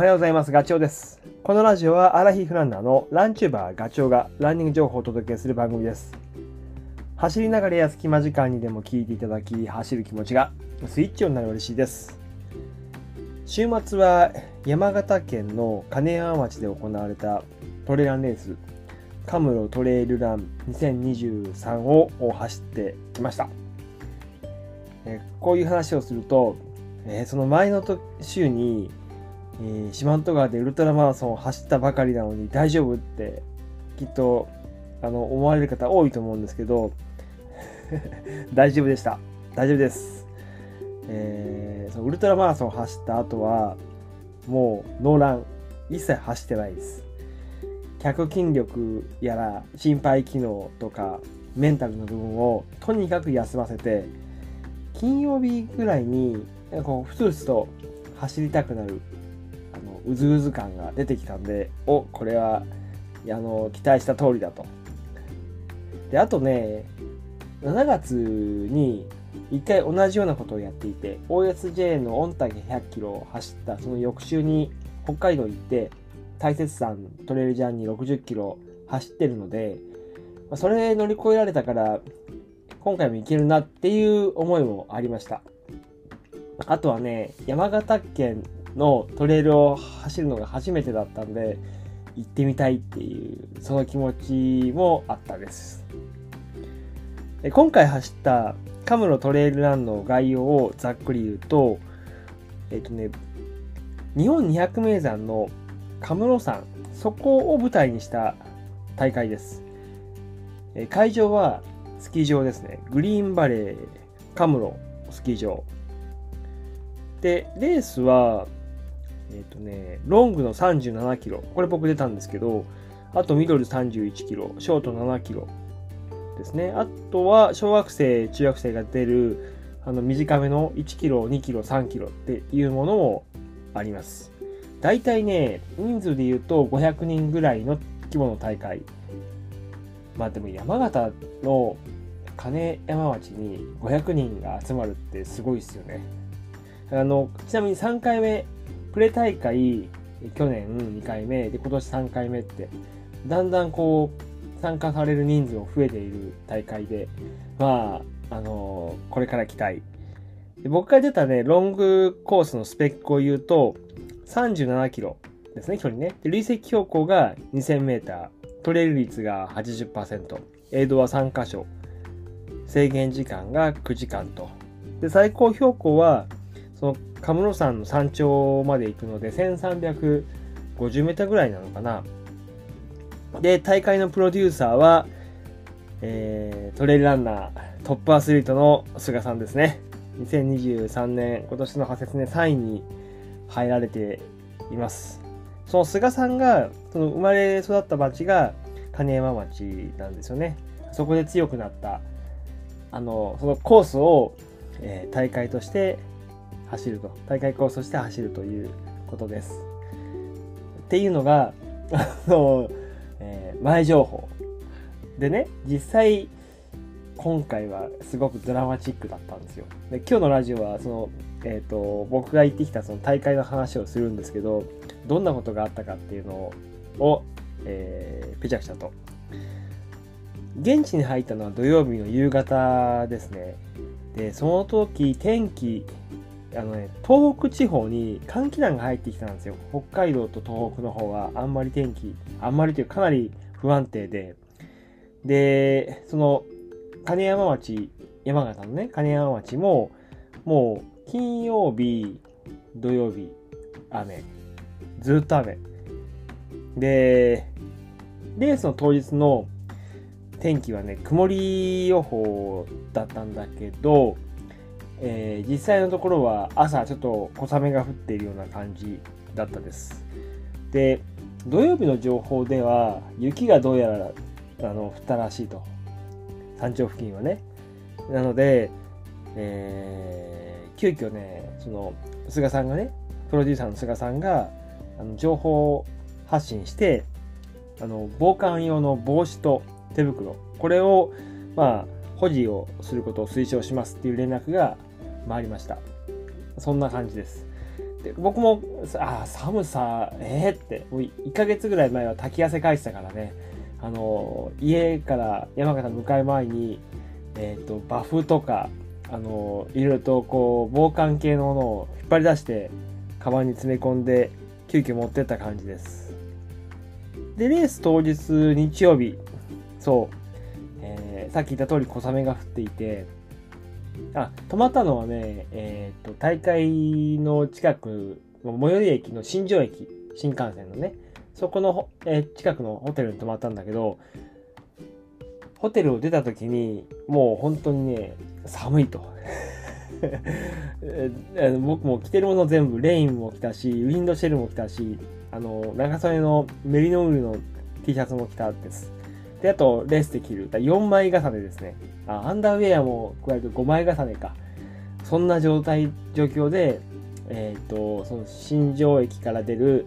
はようございます。ガチョウです。このラジオはアラヒフランナーのランチューバーガチョウがランニング情報をお届けする番組です。走りながらや隙間時間にでも聞いていただき、走る気持ちがスイッチオンになる嬉しいです。週末は山形県の金山町で行われたトレランレース、カムロトレイルラン2023を走ってきました。えこういう話をすると、えその前の週に、え四万十川でウルトラマラソンを走ったばかりなのに大丈夫ってきっとあの思われる方多いと思うんですけど 大丈夫でした。大丈夫です、えーそのウルトラマラソンを走った後はもうノーラン一切走ってないです。脚筋力やら心肺機能とかメンタルの部分をとにかく休ませて金曜日ぐらいにこうふつふつと走りたくなる。のうずうず感が出てきたんでおこれはあの期待した通りだと。であとね7月に一回同じようなことをやっていて OSJ の御嶽100キロを走ったその翌週に北海道行って大雪山トレイルジャーニー60キロ走ってるのでそれ乗り越えられたから今回も行けるなっていう思いもありました。あとはね山形県のトレイルを走るのが初めてだったんで行ってみたいっていうその気持ちもあったです。で今回走ったカムロトレイルランの概要をざっくり言うとえっ、とね日本200名山のカムロ山そこを舞台にした大会です。会場はスキー場ですね。グリーンバレーカムロスキー場。でレースはえっ、とねロングの37キロ。これ僕出たんですけどあとミドル31キロショート7キロですね。あとは小学生中学生が出るあの短めの1キロ2キロ3キロっていうものもあります。大体ね人数で言うと500人ぐらいの規模の大会。まあでも山形の金山町に500人が集まるってすごいですよね。あのちなみに3回目プレ大会去年2回目で今年3回目ってだんだんこう参加される人数も増えている大会でまああのこれから期待。で僕が出たねロングコースのスペックを言うと37キロですね距離ね。で累積標高が 2000m トレイル率が80%エイドは3箇所。制限時間が9時間と。で最高標高はそのカムロ山の山頂まで行くので1350メーターぐらいなのかな。で大会のプロデューサーは、えートレイルランナートップアスリートの菅さんですね。2023年今年の派切ね3位に入られています。その菅さんがその生まれ育った町が金山町なんですよね。そこで強くなったあのそのコースを、えー大会として走ると。大会コースとして走るということです。っていうのが あの、えー前情報。でね実際今回はすごくドラマチックだったんですよ。で今日のラジオはその、えー、と僕が行ってきたその大会の話をするんですけどどんなことがあったかっていうのを、えー、ぺちゃくちゃと。現地に入ったのは土曜日の夕方ですね。でその時天気あのね東北地方に寒気団が入ってきたんですよ。北海道と東北の方は。あんまり天気あんまりというかかなり不安定で。でその金山町山形のね金山町ももう金曜日土曜日雨。ずっと雨。でレースの当日の天気はね曇り予報だったんだけど、えー実際のところは朝ちょっと小雨が降っているような感じだったです。で土曜日の情報では雪がどうやらあの降ったらしいと。山頂付近はね。なので、えー急遽ねその菅さんがねプロデューサーの菅さんがあの情報発信してあの防寒用の帽子と手袋これをまあ保持をすることを推奨しますっていう連絡が回りました。そんな感じです。で僕も、あ寒さ、えー、って、もう1ヶ月ぐらい前は滝汗かいてたからね、あの、家から山形向かい前に、えっ、ー、と、バフとか、あの、いろいろとこう、防寒系のものを引っ張り出して、カバンに詰め込んで、急遽持ってった感じです。で、レース当日、日曜日、そう、えー、さっき言った通り小雨が降っていて、あ、泊まったのはね、えっ、ー、と、大会の近く、最寄り駅の新庄駅、新幹線のね、そこの、えー、近くのホテルに泊まったんだけど、ホテルを出た時に、もう本当にね、寒いと。僕も着てるもの全部、レインも着たし、ウィンドシェルも着たし、あの、長袖のメリノウールの T シャツも着たです。で、あと、レースで着る。4枚重ねですね。あ、アンダーウェアも加えると5枚重ねか。そんな状態、状況で、えっ、ー、と、その新庄駅から出る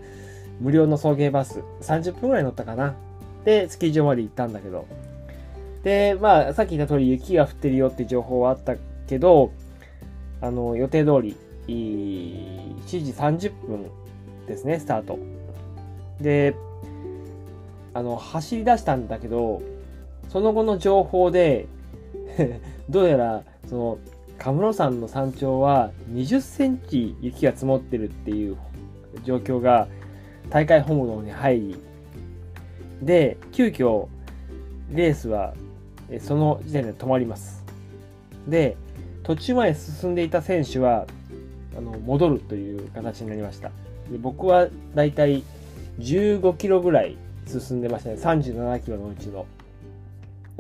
無料の送迎バス、30分ぐらい乗ったかな。で、スキー場まで行ったんだけど。で、まあ、さっき言った通り雪が降ってるよって情報はあったけど、あの、予定通り、7時30分ですね、スタート。で、あの、走り出したんだけど、その後の情報で どうやら、その、カムロ山の山頂は20センチ雪が積もってるっていう状況が大会本部の方に入り、で、急遽、レースはその時点で止まります。で、途中まで進んでいた選手は、あの戻るという形になりました。で僕はだいたい15キロぐらい進んでましたね。37キロのうちの。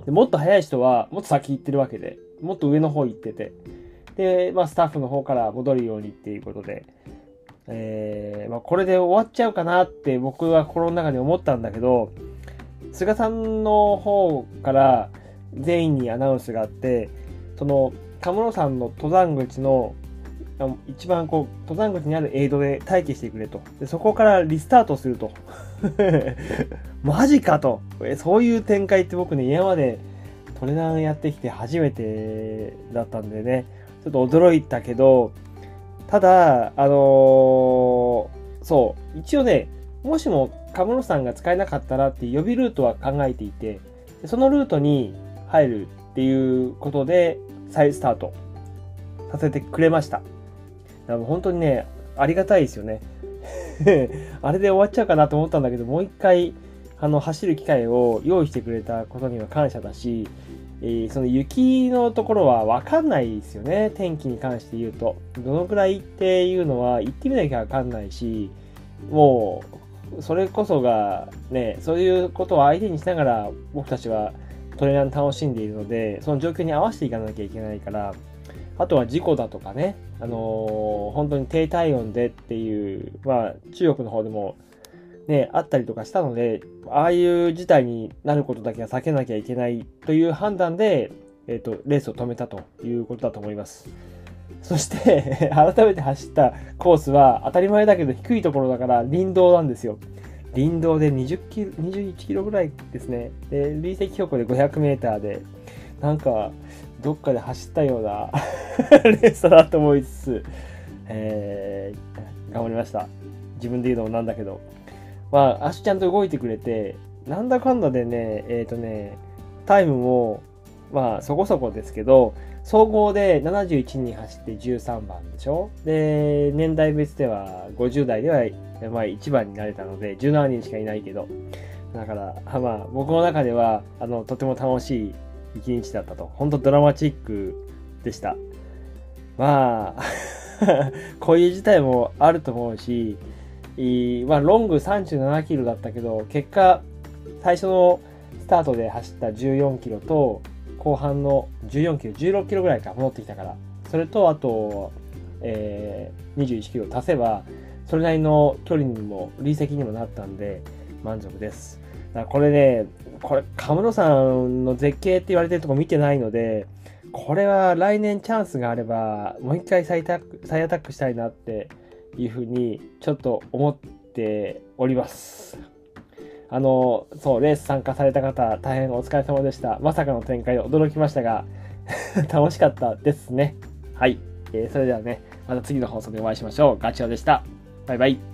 でもっと速い人はもっと先行ってるわけで、もっと上の方行ってて、で、まあ、スタッフの方から戻るようにっていうことで、えー、まあ、これで終わっちゃうかなって僕は心の中で思ったんだけど、菅さんの方から全員にアナウンスがあって、その、カムロ山の登山口の一番こう、登山口にあるエイドで待機してくれと。でそこからリスタートすると。マジかと。そういう展開って僕ね、今までトレランやってきて初めてだったんでね、ちょっと驚いたけど、ただ、あのー、そう、一応ね、もしもカムロさんが使えなかったらっていう予備ルートは考えていて、そのルートに入るっていうことで再スタートさせてくれました。本当にね、ありがたいですよね。あれで終わっちゃうかなと思ったんだけど、もう一回、あの、走る機会を用意してくれたことには感謝だし、えー、その雪のところはわかんないですよね。天気に関して言うと。どのくらいっていうのは行ってみなきゃわかんないし、もう、それこそがね、そういうことを相手にしながら僕たちはトレーナー楽しんでいるので、その状況に合わせていかなきゃいけないから、あとは事故だとかね、あのー、本当に低体温でっていう、まあ、中国の方でもね、あったりとかしたので、ああいう事態になることだけは避けなきゃいけないという判断で、えっ、ー、と、レースを止めたということだと思います。そして 改めて走ったコースは当たり前だけど低いところだから林道なんですよ。林道で20キロ、21キロぐらいですね。で、累積標高で500メーターで、なんか、どっかで走ったような レースだなと思いつつ、えー、頑張りました。自分で言うのもなんだけど。まあ、足ちゃんと動いてくれて、なんだかんだでね、えっ、ー、とね、タイムも、まあ、そこそこですけど、総合で71に走って13番でしょ？で、年代別では50代では、まあ、1番になれたので、17人しかいないけど、だから、まあ、僕の中では、あの、とても楽しい一日だったと。本当ドラマチックでした。まあ こういう事態もあると思うし、まあ、ロング37キロだったけど、結果、最初のスタートで走った14キロと、後半の14キロ、16キロぐらいか戻ってきたから、それと、あと、えー、21キロ足せば、それなりの距離にも、累積にもなったんで、満足です。だこれね、これ、カムロ山の絶景って言われてるとこ見てないので、これは来年チャンスがあれば、もう一回再タック再アタックしたいなっていうふうに、ちょっと思っております。あの、そう、レース参加された方、大変お疲れ様でした。まさかの展開で驚きましたが、楽しかったですね。はい。えーそれではね、また次の放送でお会いしましょう。ガチョウでした。バイバイ。